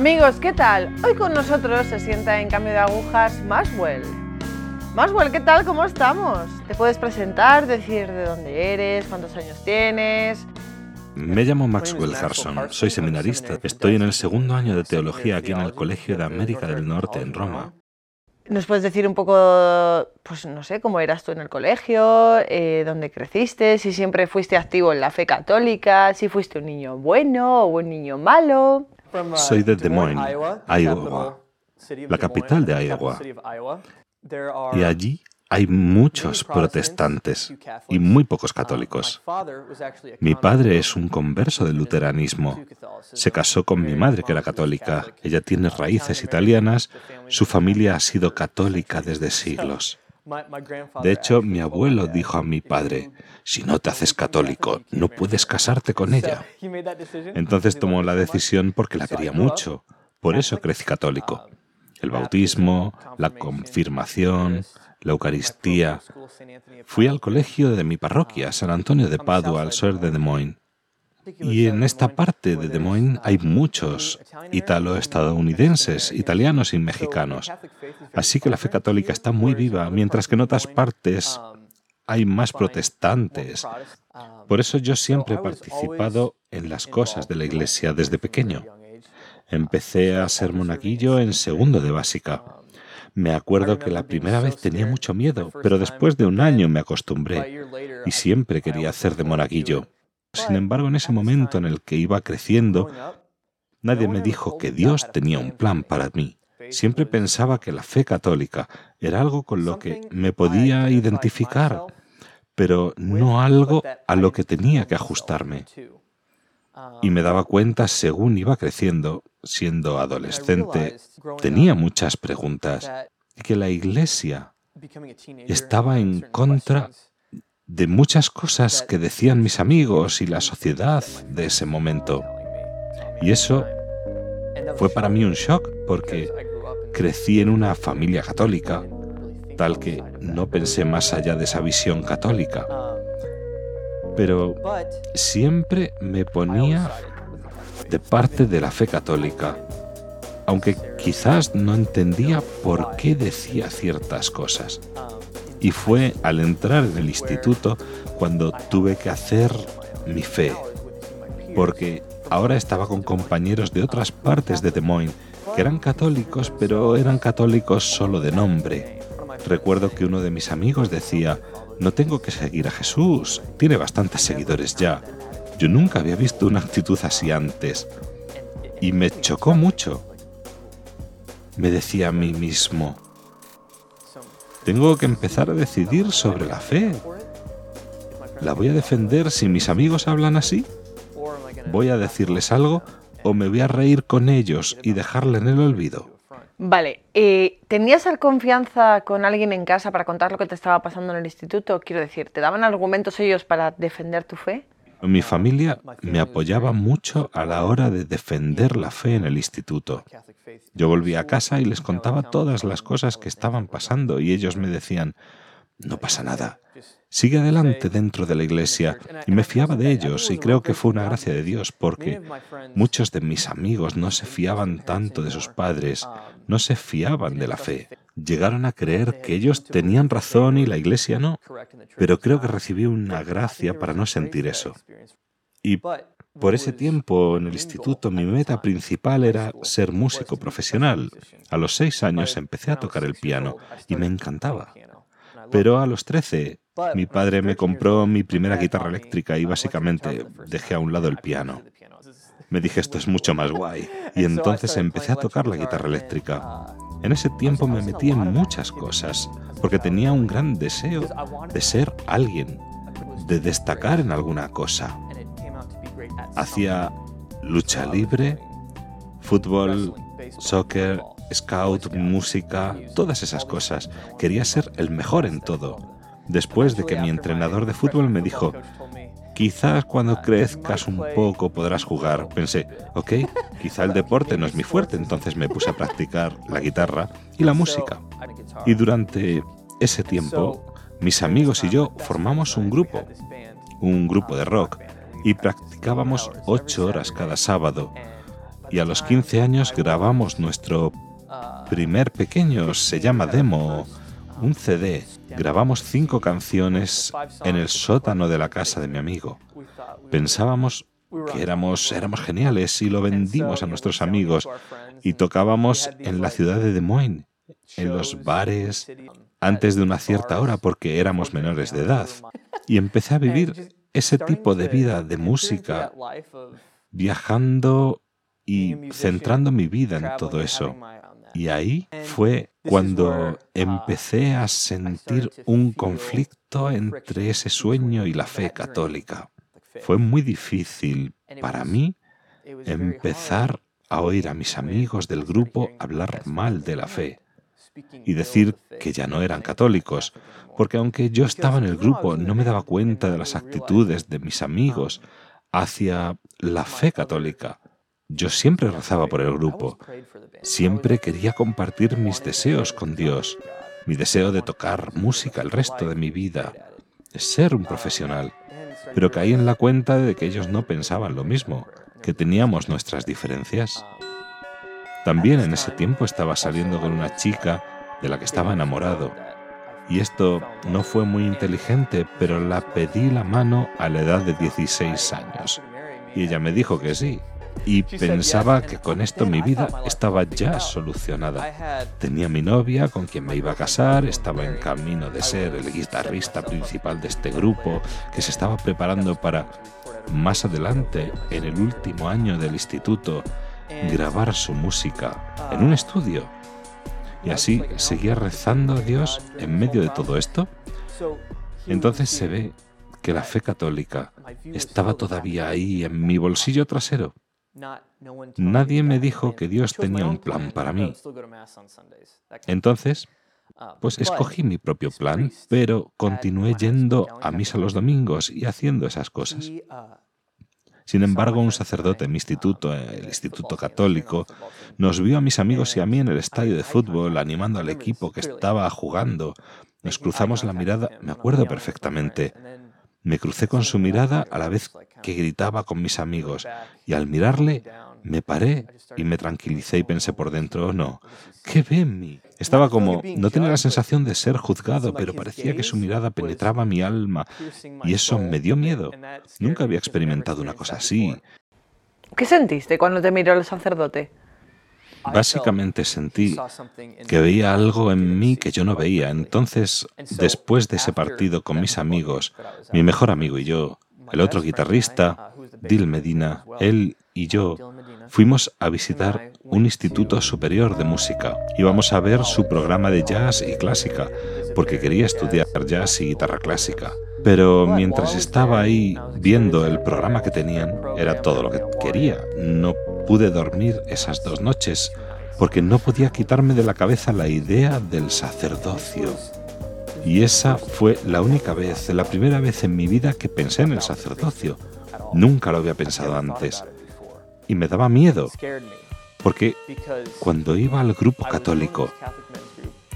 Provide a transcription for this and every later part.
Amigos, ¿qué tal? Hoy con nosotros se sienta en cambio de agujas Maswell. Maswell, ¿qué tal? ¿Cómo estamos? ¿Te puedes presentar, decir de dónde eres, cuántos años tienes? Me llamo Maxwell Carson, soy seminarista. Estoy en el segundo año de teología aquí en el Colegio de América del Norte en Roma. ¿Nos puedes decir un poco, pues no sé, cómo eras tú en el colegio, eh, dónde creciste, si siempre fuiste activo en la fe católica, si fuiste un niño bueno o un niño malo? Soy de Des Moines, Iowa, la capital de Iowa. Y allí hay muchos protestantes y muy pocos católicos. Mi padre es un converso del luteranismo. Se casó con mi madre, que era católica. Ella tiene raíces italianas. Su familia ha sido católica desde siglos. De hecho, mi abuelo dijo a mi padre, si no te haces católico, no puedes casarte con ella. Entonces tomó la decisión porque la quería mucho. Por eso crecí católico. El bautismo, la confirmación, la Eucaristía. Fui al colegio de mi parroquia, San Antonio de Padua, al sur de Des Moines. Y en esta parte de Des Moines hay muchos italo-estadounidenses, italianos y mexicanos. Así que la fe católica está muy viva, mientras que en otras partes hay más protestantes. Por eso yo siempre he participado en las cosas de la iglesia desde pequeño. Empecé a ser monaguillo en segundo de básica. Me acuerdo que la primera vez tenía mucho miedo, pero después de un año me acostumbré y siempre quería hacer de monaguillo. Sin embargo, en ese momento en el que iba creciendo, nadie me dijo que Dios tenía un plan para mí. Siempre pensaba que la fe católica era algo con lo que me podía identificar, pero no algo a lo que tenía que ajustarme. Y me daba cuenta según iba creciendo, siendo adolescente, tenía muchas preguntas y que la iglesia estaba en contra de muchas cosas que decían mis amigos y la sociedad de ese momento. Y eso fue para mí un shock porque crecí en una familia católica, tal que no pensé más allá de esa visión católica. Pero siempre me ponía de parte de la fe católica, aunque quizás no entendía por qué decía ciertas cosas. Y fue al entrar en el instituto cuando tuve que hacer mi fe, porque ahora estaba con compañeros de otras partes de Des Moines que eran católicos, pero eran católicos solo de nombre. Recuerdo que uno de mis amigos decía, no tengo que seguir a Jesús, tiene bastantes seguidores ya. Yo nunca había visto una actitud así antes. Y me chocó mucho. Me decía a mí mismo, tengo que empezar a decidir sobre la fe. ¿La voy a defender si mis amigos hablan así? ¿Voy a decirles algo o me voy a reír con ellos y dejarle en el olvido? Vale, eh, ¿tenías confianza con alguien en casa para contar lo que te estaba pasando en el instituto? Quiero decir, ¿te daban argumentos ellos para defender tu fe? Mi familia me apoyaba mucho a la hora de defender la fe en el instituto. Yo volvía a casa y les contaba todas las cosas que estaban pasando y ellos me decían, no pasa nada, sigue adelante dentro de la iglesia. Y me fiaba de ellos y creo que fue una gracia de Dios porque muchos de mis amigos no se fiaban tanto de sus padres, no se fiaban de la fe. Llegaron a creer que ellos tenían razón y la iglesia no, pero creo que recibí una gracia para no sentir eso. Y por ese tiempo en el instituto mi meta principal era ser músico profesional. A los seis años empecé a tocar el piano y me encantaba. Pero a los trece mi padre me compró mi primera guitarra eléctrica y básicamente dejé a un lado el piano. Me dije esto es mucho más guay y entonces empecé a tocar la guitarra eléctrica. En ese tiempo me metí en muchas cosas porque tenía un gran deseo de ser alguien, de destacar en alguna cosa. Hacía lucha libre, fútbol, soccer, scout, música, todas esas cosas. Quería ser el mejor en todo. Después de que mi entrenador de fútbol me dijo, quizás cuando crezcas un poco podrás jugar, pensé, ok, quizá el deporte no es mi fuerte, entonces me puse a practicar la guitarra y la música. Y durante ese tiempo, mis amigos y yo formamos un grupo, un grupo de rock, y practicábamos ocho horas cada sábado. Y a los 15 años grabamos nuestro primer pequeño, se llama demo, un CD. Grabamos cinco canciones en el sótano de la casa de mi amigo. Pensábamos que éramos, éramos geniales y lo vendimos a nuestros amigos y tocábamos en la ciudad de Des Moines, en los bares, antes de una cierta hora porque éramos menores de edad. Y empecé a vivir ese tipo de vida de música, viajando y centrando mi vida en todo eso. Y ahí fue cuando empecé a sentir un conflicto entre ese sueño y la fe católica. Fue muy difícil para mí empezar a oír a mis amigos del grupo hablar mal de la fe y decir que ya no eran católicos, porque aunque yo estaba en el grupo no me daba cuenta de las actitudes de mis amigos hacia la fe católica. Yo siempre rezaba por el grupo, siempre quería compartir mis deseos con Dios, mi deseo de tocar música el resto de mi vida, ser un profesional, pero caí en la cuenta de que ellos no pensaban lo mismo, que teníamos nuestras diferencias. También en ese tiempo estaba saliendo con una chica de la que estaba enamorado. Y esto no fue muy inteligente, pero la pedí la mano a la edad de 16 años. Y ella me dijo que sí. Y pensaba que con esto mi vida estaba ya solucionada. Tenía mi novia con quien me iba a casar, estaba en camino de ser el guitarrista principal de este grupo, que se estaba preparando para, más adelante, en el último año del instituto, grabar su música en un estudio. Y así seguía rezando a Dios en medio de todo esto. Entonces se ve que la fe católica estaba todavía ahí en mi bolsillo trasero. Nadie me dijo que Dios tenía un plan para mí. Entonces, pues escogí mi propio plan, pero continué yendo a misa los domingos y haciendo esas cosas. Sin embargo, un sacerdote en mi instituto, el Instituto Católico, nos vio a mis amigos y a mí en el estadio de fútbol animando al equipo que estaba jugando. Nos cruzamos la mirada, me acuerdo perfectamente. Me crucé con su mirada a la vez que gritaba con mis amigos y al mirarle me paré y me tranquilicé y pensé por dentro, no, ¿qué ve en mí? Estaba como, no tenía la sensación de ser juzgado, pero parecía que su mirada penetraba mi alma y eso me dio miedo. Nunca había experimentado una cosa así. ¿Qué sentiste cuando te miró el sacerdote? Básicamente sentí que veía algo en mí que yo no veía. Entonces, después de ese partido con mis amigos, mi mejor amigo y yo, el otro guitarrista, Dil Medina, él y yo fuimos a visitar un instituto superior de música. Íbamos a ver su programa de jazz y clásica, porque quería estudiar jazz y guitarra clásica. Pero mientras estaba ahí viendo el programa que tenían, era todo lo que quería. No pude dormir esas dos noches porque no podía quitarme de la cabeza la idea del sacerdocio. Y esa fue la única vez, la primera vez en mi vida que pensé en el sacerdocio. Nunca lo había pensado antes y me daba miedo, porque cuando iba al grupo católico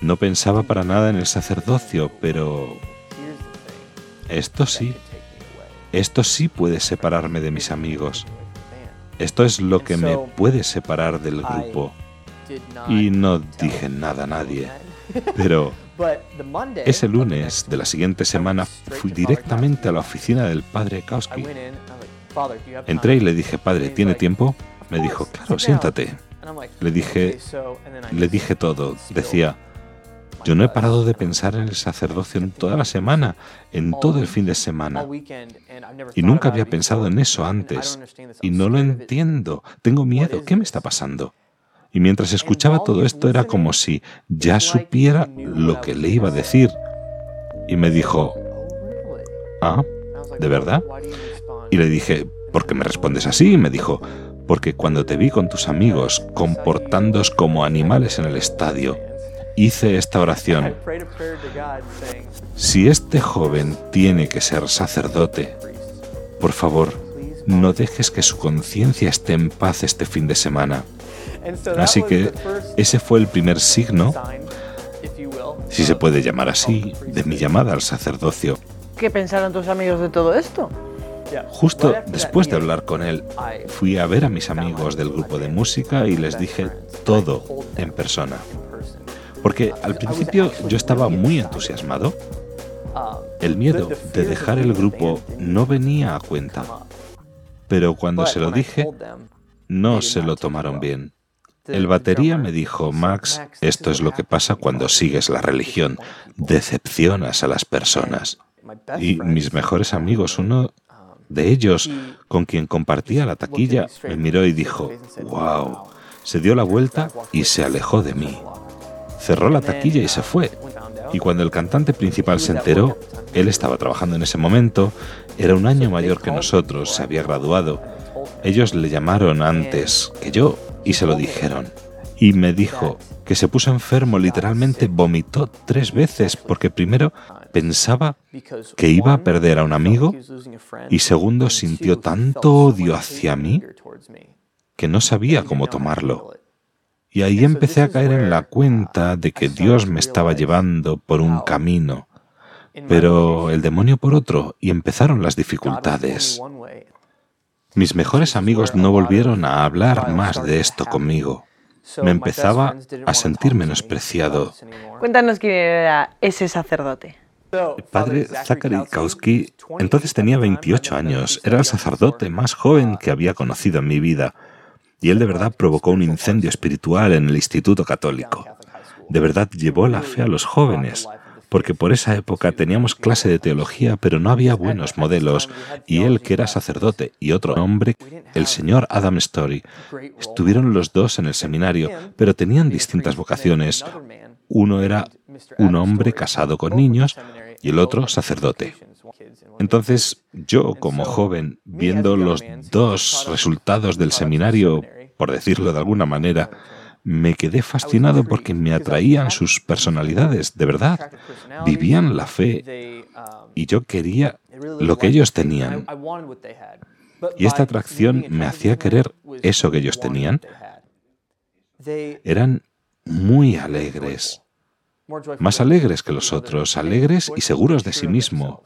no pensaba para nada en el sacerdocio, pero esto sí, esto sí puede separarme de mis amigos. Esto es lo que me puede separar del grupo. Y no dije nada a nadie. Pero ese lunes de la siguiente semana fui directamente a la oficina del padre Kauski Entré y le dije, padre, ¿tiene tiempo? Me dijo, claro, siéntate. Le dije, le dije todo. Decía, yo no he parado de pensar en el sacerdocio en toda la semana, en todo el fin de semana. Y nunca había pensado en eso antes. Y no lo entiendo. Tengo miedo. ¿Qué me está pasando? Y mientras escuchaba todo esto era como si ya supiera lo que le iba a decir. Y me dijo, ah, ¿de verdad? Y le dije, ¿por qué me respondes así? Y me dijo, porque cuando te vi con tus amigos comportándoos como animales en el estadio, hice esta oración. Si este joven tiene que ser sacerdote, por favor, no dejes que su conciencia esté en paz este fin de semana. Así que ese fue el primer signo, si se puede llamar así, de mi llamada al sacerdocio. ¿Qué pensaron tus amigos de todo esto? Justo después de hablar con él, fui a ver a mis amigos del grupo de música y les dije todo en persona. Porque al principio yo estaba muy entusiasmado. El miedo de dejar el grupo no venía a cuenta. Pero cuando se lo dije, no se lo tomaron bien. El batería me dijo, Max, esto es lo que pasa cuando sigues la religión, decepcionas a las personas. Y mis mejores amigos, uno de ellos, con quien compartía la taquilla, me miró y dijo, wow, se dio la vuelta y se alejó de mí. Cerró la taquilla y se fue. Y cuando el cantante principal se enteró, él estaba trabajando en ese momento, era un año mayor que nosotros, se había graduado. Ellos le llamaron antes que yo y se lo dijeron. Y me dijo que se puso enfermo, literalmente vomitó tres veces porque primero pensaba que iba a perder a un amigo y segundo sintió tanto odio hacia mí que no sabía cómo tomarlo. Y ahí empecé a caer en la cuenta de que Dios me estaba llevando por un camino, pero el demonio por otro, y empezaron las dificultades. Mis mejores amigos no volvieron a hablar más de esto conmigo. Me empezaba a sentir menospreciado. Cuéntanos quién era ese sacerdote. El padre Zachary Kauski entonces tenía 28 años. Era el sacerdote más joven que había conocido en mi vida. Y él de verdad provocó un incendio espiritual en el Instituto Católico. De verdad llevó la fe a los jóvenes porque por esa época teníamos clase de teología, pero no había buenos modelos, y él, que era sacerdote, y otro hombre, el señor Adam Story, estuvieron los dos en el seminario, pero tenían distintas vocaciones. Uno era un hombre casado con niños y el otro sacerdote. Entonces, yo como joven, viendo los dos resultados del seminario, por decirlo de alguna manera, me quedé fascinado porque me atraían sus personalidades, de verdad. Vivían la fe y yo quería lo que ellos tenían. Y esta atracción me hacía querer eso que ellos tenían. Eran muy alegres, más alegres que los otros, alegres y seguros de sí mismo,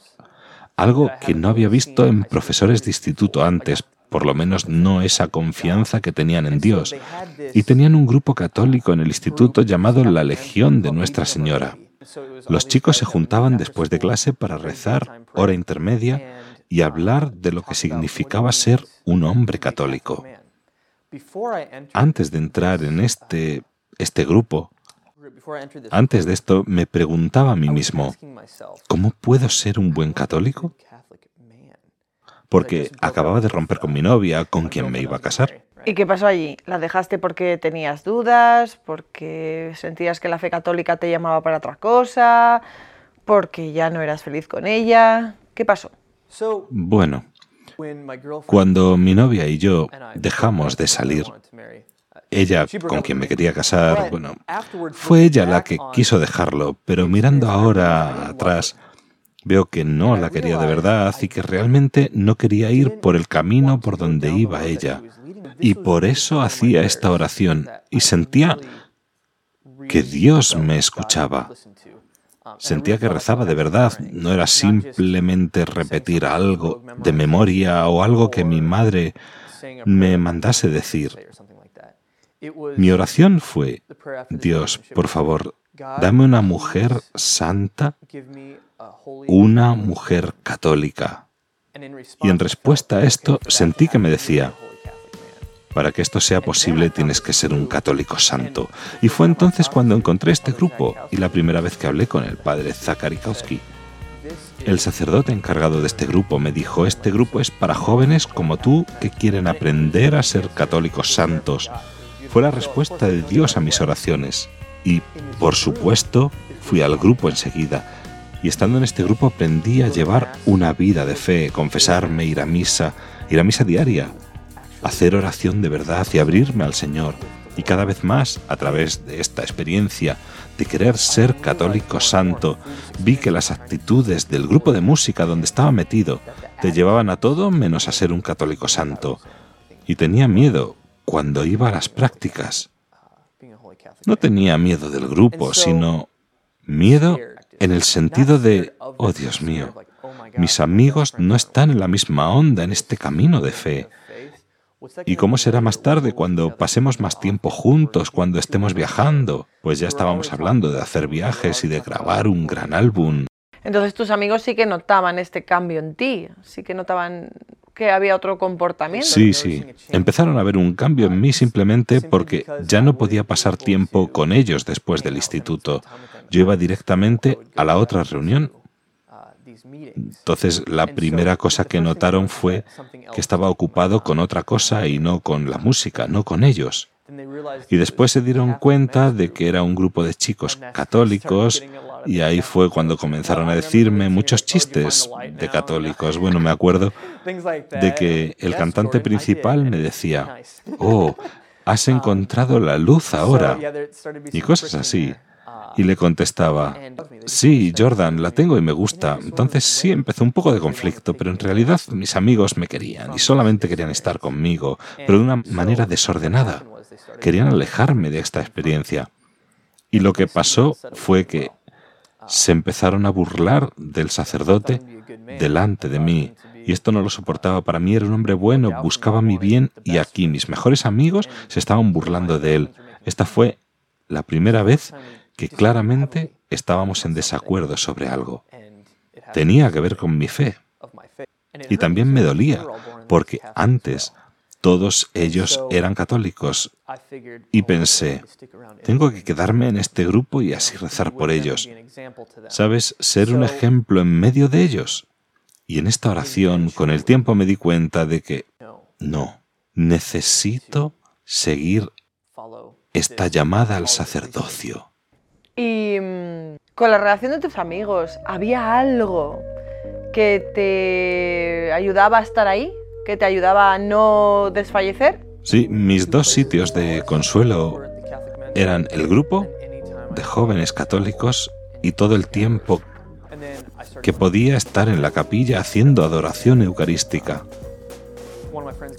algo que no había visto en profesores de instituto antes, por lo menos no esa confianza que tenían en Dios. Y tenían un grupo católico en el instituto llamado la Legión de Nuestra Señora. Los chicos se juntaban después de clase para rezar, hora intermedia, y hablar de lo que significaba ser un hombre católico. Antes de entrar en este, este grupo, antes de esto me preguntaba a mí mismo, ¿cómo puedo ser un buen católico? Porque acababa de romper con mi novia, con quien me iba a casar. ¿Y qué pasó allí? ¿La dejaste porque tenías dudas? ¿Porque sentías que la fe católica te llamaba para otra cosa? ¿Porque ya no eras feliz con ella? ¿Qué pasó? Bueno, cuando mi novia y yo dejamos de salir, ella con quien me quería casar, bueno, fue ella la que quiso dejarlo, pero mirando ahora atrás, Veo que no la quería de verdad y que realmente no quería ir por el camino por donde iba ella. Y por eso hacía esta oración y sentía que Dios me escuchaba. Sentía que rezaba de verdad, no era simplemente repetir algo de memoria o algo que mi madre me mandase decir. Mi oración fue, Dios, por favor, dame una mujer santa una mujer católica. Y en respuesta a esto sentí que me decía, para que esto sea posible tienes que ser un católico santo. Y fue entonces cuando encontré este grupo y la primera vez que hablé con el padre Zachary El sacerdote encargado de este grupo me dijo, este grupo es para jóvenes como tú que quieren aprender a ser católicos santos. Fue la respuesta de Dios a mis oraciones. Y, por supuesto, fui al grupo enseguida y estando en este grupo aprendí a llevar una vida de fe, confesarme, ir a misa, ir a misa diaria, hacer oración de verdad y abrirme al Señor. Y cada vez más, a través de esta experiencia de querer ser católico santo, vi que las actitudes del grupo de música donde estaba metido te llevaban a todo menos a ser un católico santo. Y tenía miedo cuando iba a las prácticas. No tenía miedo del grupo, sino miedo en el sentido de, oh Dios mío, mis amigos no están en la misma onda en este camino de fe. ¿Y cómo será más tarde cuando pasemos más tiempo juntos, cuando estemos viajando? Pues ya estábamos hablando de hacer viajes y de grabar un gran álbum. Entonces tus amigos sí que notaban este cambio en ti, sí que notaban que había otro comportamiento. Sí, sí. Empezaron a ver un cambio en mí simplemente porque ya no podía pasar tiempo con ellos después del instituto. Yo iba directamente a la otra reunión entonces la primera cosa que notaron fue que estaba ocupado con otra cosa y no con la música, no con ellos. Y después se dieron cuenta de que era un grupo de chicos católicos y ahí fue cuando comenzaron a decirme muchos chistes de católicos. Bueno, me acuerdo de que el cantante principal me decía, oh, has encontrado la luz ahora y cosas así. Y le contestaba, sí, Jordan, la tengo y me gusta. Entonces sí empezó un poco de conflicto, pero en realidad mis amigos me querían y solamente querían estar conmigo, pero de una manera desordenada. Querían alejarme de esta experiencia. Y lo que pasó fue que se empezaron a burlar del sacerdote delante de mí. Y esto no lo soportaba. Para mí era un hombre bueno, buscaba mi bien y aquí mis mejores amigos se estaban burlando de él. Esta fue la primera vez que claramente estábamos en desacuerdo sobre algo. Tenía que ver con mi fe. Y también me dolía, porque antes todos ellos eran católicos. Y pensé, tengo que quedarme en este grupo y así rezar por ellos. ¿Sabes? Ser un ejemplo en medio de ellos. Y en esta oración, con el tiempo me di cuenta de que, no, necesito seguir esta llamada al sacerdocio. Y mm, con la relación de tus amigos, ¿había algo que te ayudaba a estar ahí? ¿Que te ayudaba a no desfallecer? Sí, mis dos sitios de consuelo eran el grupo de jóvenes católicos y todo el tiempo que podía estar en la capilla haciendo adoración eucarística.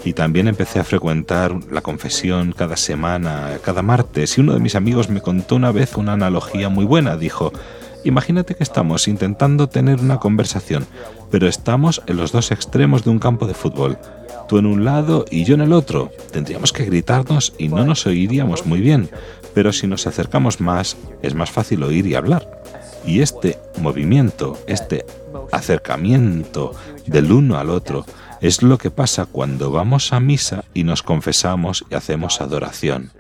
Y también empecé a frecuentar la confesión cada semana, cada martes, y uno de mis amigos me contó una vez una analogía muy buena. Dijo, imagínate que estamos intentando tener una conversación, pero estamos en los dos extremos de un campo de fútbol. Tú en un lado y yo en el otro. Tendríamos que gritarnos y no nos oiríamos muy bien, pero si nos acercamos más, es más fácil oír y hablar. Y este movimiento, este acercamiento del uno al otro, es lo que pasa cuando vamos a misa y nos confesamos y hacemos adoración.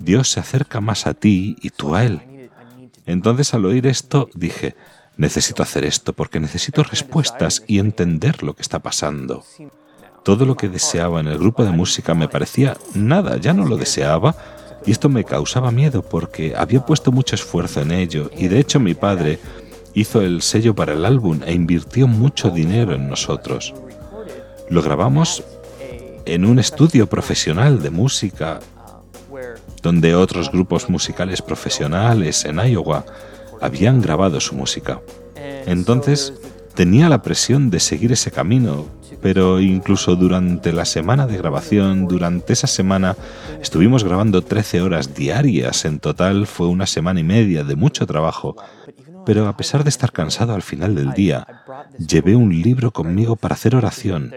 Dios se acerca más a ti y tú a Él. Entonces al oír esto dije, necesito hacer esto porque necesito respuestas y entender lo que está pasando. Todo lo que deseaba en el grupo de música me parecía nada, ya no lo deseaba, y esto me causaba miedo porque había puesto mucho esfuerzo en ello, y de hecho mi padre hizo el sello para el álbum e invirtió mucho dinero en nosotros. Lo grabamos en un estudio profesional de música donde otros grupos musicales profesionales en Iowa habían grabado su música. Entonces tenía la presión de seguir ese camino, pero incluso durante la semana de grabación, durante esa semana, estuvimos grabando 13 horas diarias. En total fue una semana y media de mucho trabajo. Pero a pesar de estar cansado al final del día, llevé un libro conmigo para hacer oración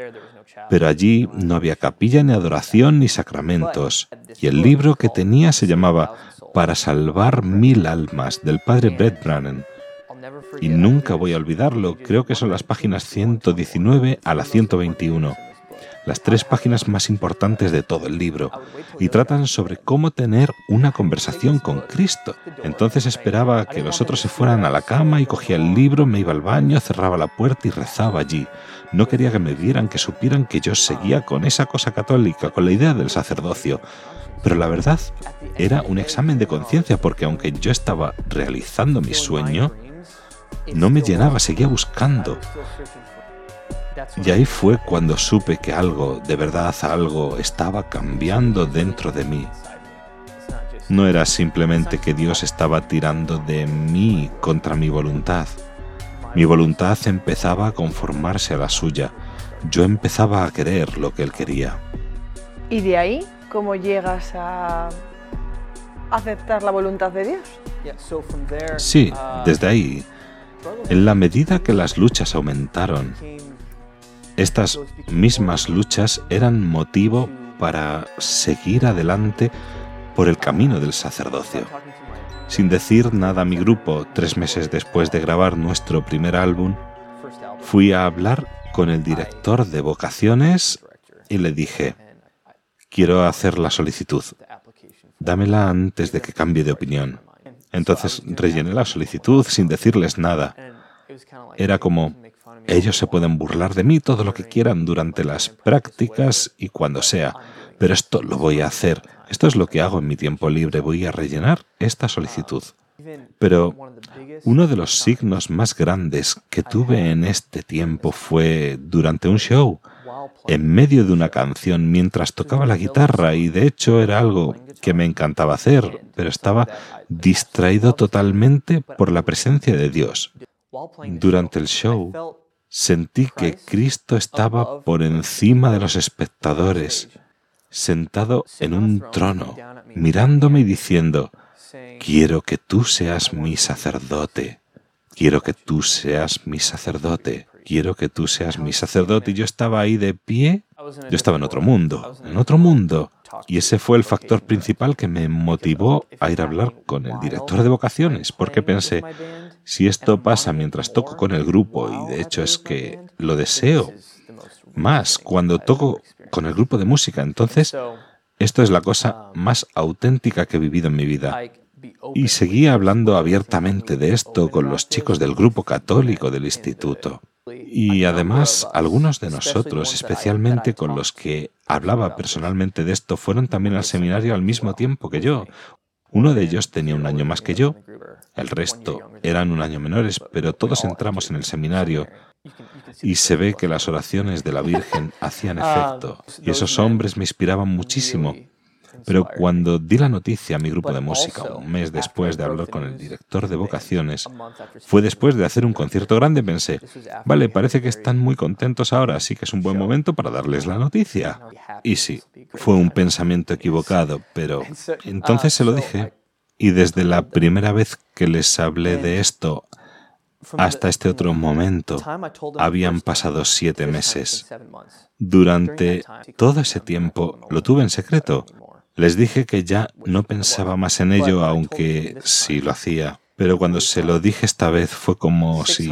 pero allí no había capilla ni adoración ni sacramentos, y el libro que tenía se llamaba Para salvar mil almas del padre Brett Brannan. Y nunca voy a olvidarlo, creo que son las páginas 119 a la 121 las tres páginas más importantes de todo el libro, y tratan sobre cómo tener una conversación con Cristo. Entonces esperaba que los otros se fueran a la cama y cogía el libro, me iba al baño, cerraba la puerta y rezaba allí. No quería que me vieran, que supieran que yo seguía con esa cosa católica, con la idea del sacerdocio. Pero la verdad era un examen de conciencia porque aunque yo estaba realizando mi sueño, no me llenaba, seguía buscando. Y ahí fue cuando supe que algo, de verdad algo, estaba cambiando dentro de mí. No era simplemente que Dios estaba tirando de mí contra mi voluntad. Mi voluntad empezaba a conformarse a la suya. Yo empezaba a querer lo que Él quería. ¿Y de ahí cómo llegas a aceptar la voluntad de Dios? Sí, desde ahí En la medida que las luchas aumentaron, estas mismas luchas eran motivo para seguir adelante por el camino del sacerdocio. Sin decir nada a mi grupo, tres meses después de grabar nuestro primer álbum, fui a hablar con el director de vocaciones y le dije, quiero hacer la solicitud. Dámela antes de que cambie de opinión. Entonces rellené la solicitud sin decirles nada. Era como, ellos se pueden burlar de mí todo lo que quieran durante las prácticas y cuando sea, pero esto lo voy a hacer. Esto es lo que hago en mi tiempo libre. Voy a rellenar esta solicitud. Pero uno de los signos más grandes que tuve en este tiempo fue durante un show, en medio de una canción, mientras tocaba la guitarra, y de hecho era algo que me encantaba hacer, pero estaba distraído totalmente por la presencia de Dios. Durante el show, sentí que Cristo estaba por encima de los espectadores, sentado en un trono, mirándome y diciendo, quiero que tú seas mi sacerdote, quiero que tú seas mi sacerdote, quiero que tú seas mi sacerdote. Y yo estaba ahí de pie, yo estaba en otro mundo, en otro mundo. Y ese fue el factor principal que me motivó a ir a hablar con el director de vocaciones, porque pensé, si esto pasa mientras toco con el grupo, y de hecho es que lo deseo más cuando toco con el grupo de música, entonces esto es la cosa más auténtica que he vivido en mi vida. Y seguía hablando abiertamente de esto con los chicos del grupo católico del instituto. Y además, algunos de nosotros, especialmente con los que hablaba personalmente de esto, fueron también al seminario al mismo tiempo que yo. Uno de ellos tenía un año más que yo, el resto eran un año menores, pero todos entramos en el seminario y se ve que las oraciones de la Virgen hacían efecto. Y esos hombres me inspiraban muchísimo. Pero cuando di la noticia a mi grupo de música, un mes después de hablar con el director de vocaciones, fue después de hacer un concierto grande, pensé, vale, parece que están muy contentos ahora, así que es un buen momento para darles la noticia. Y sí, fue un pensamiento equivocado, pero entonces se lo dije. Y desde la primera vez que les hablé de esto hasta este otro momento habían pasado siete meses. Durante todo ese tiempo lo tuve en secreto. Les dije que ya no pensaba más en ello, aunque sí lo hacía. Pero cuando se lo dije esta vez fue como si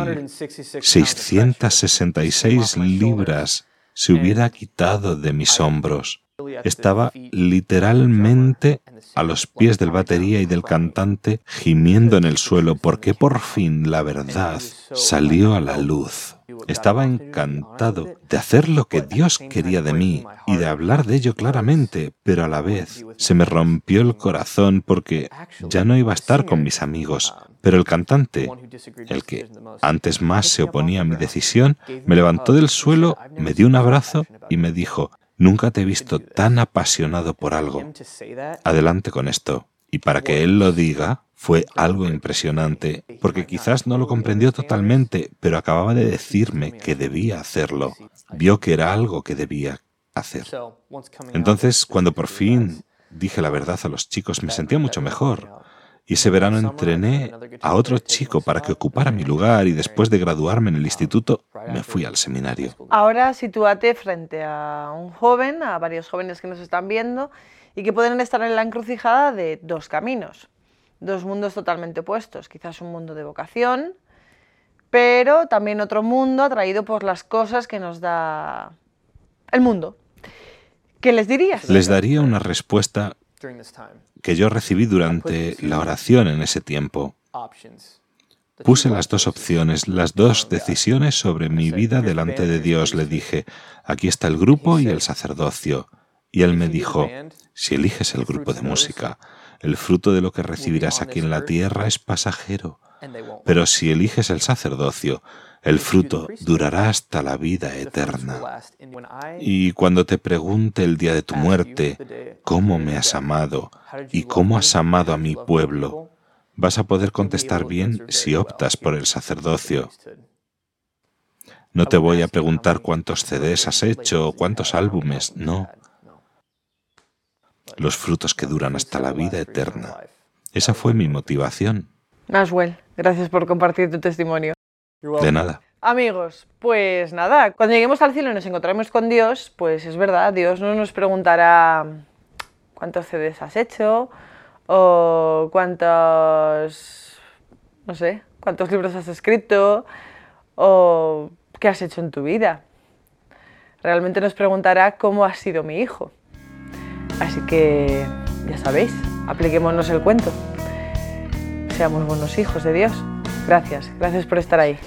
666 libras se hubiera quitado de mis hombros. Estaba literalmente a los pies del batería y del cantante gimiendo en el suelo porque por fin la verdad salió a la luz. Estaba encantado de hacer lo que Dios quería de mí y de hablar de ello claramente, pero a la vez se me rompió el corazón porque ya no iba a estar con mis amigos. Pero el cantante, el que antes más se oponía a mi decisión, me levantó del suelo, me dio un abrazo y me dijo, nunca te he visto tan apasionado por algo. Adelante con esto. Y para que él lo diga, fue algo impresionante, porque quizás no lo comprendió totalmente, pero acababa de decirme que debía hacerlo. Vio que era algo que debía hacer. Entonces, cuando por fin dije la verdad a los chicos, me sentía mucho mejor. Y ese verano entrené a otro chico para que ocupara mi lugar y después de graduarme en el instituto me fui al seminario. Ahora sitúate frente a un joven, a varios jóvenes que nos están viendo y que pueden estar en la encrucijada de dos caminos dos mundos totalmente opuestos. Quizás un mundo de vocación, pero también otro mundo atraído por las cosas que nos da el mundo. ¿Qué les dirías? Les daría una respuesta que yo recibí durante la oración en ese tiempo. Puse las dos opciones, las dos decisiones sobre mi vida delante de Dios. Le dije, aquí está el grupo y el sacerdocio. Y él me dijo, si eliges el grupo de música, el fruto de lo que recibirás aquí en la tierra es pasajero, pero si eliges el sacerdocio, el fruto durará hasta la vida eterna. Y cuando te pregunte el día de tu muerte, ¿cómo me has amado y cómo has amado a mi pueblo? Vas a poder contestar bien si optas por el sacerdocio. No te voy a preguntar cuántos CDs has hecho o cuántos álbumes, no los frutos que duran hasta la vida eterna. Esa fue mi motivación. Naswell, gracias por compartir tu testimonio. De nada. Amigos, pues nada, cuando lleguemos al cielo y nos encontremos con Dios, pues es verdad, Dios no nos preguntará cuántos CDs has hecho o cuántos, no sé, cuántos libros has escrito o qué has hecho en tu vida. Realmente nos preguntará cómo ha sido mi hijo. Así que, ya sabéis, apliquémonos el cuento. Seamos buenos hijos de Dios. Gracias, gracias por estar ahí.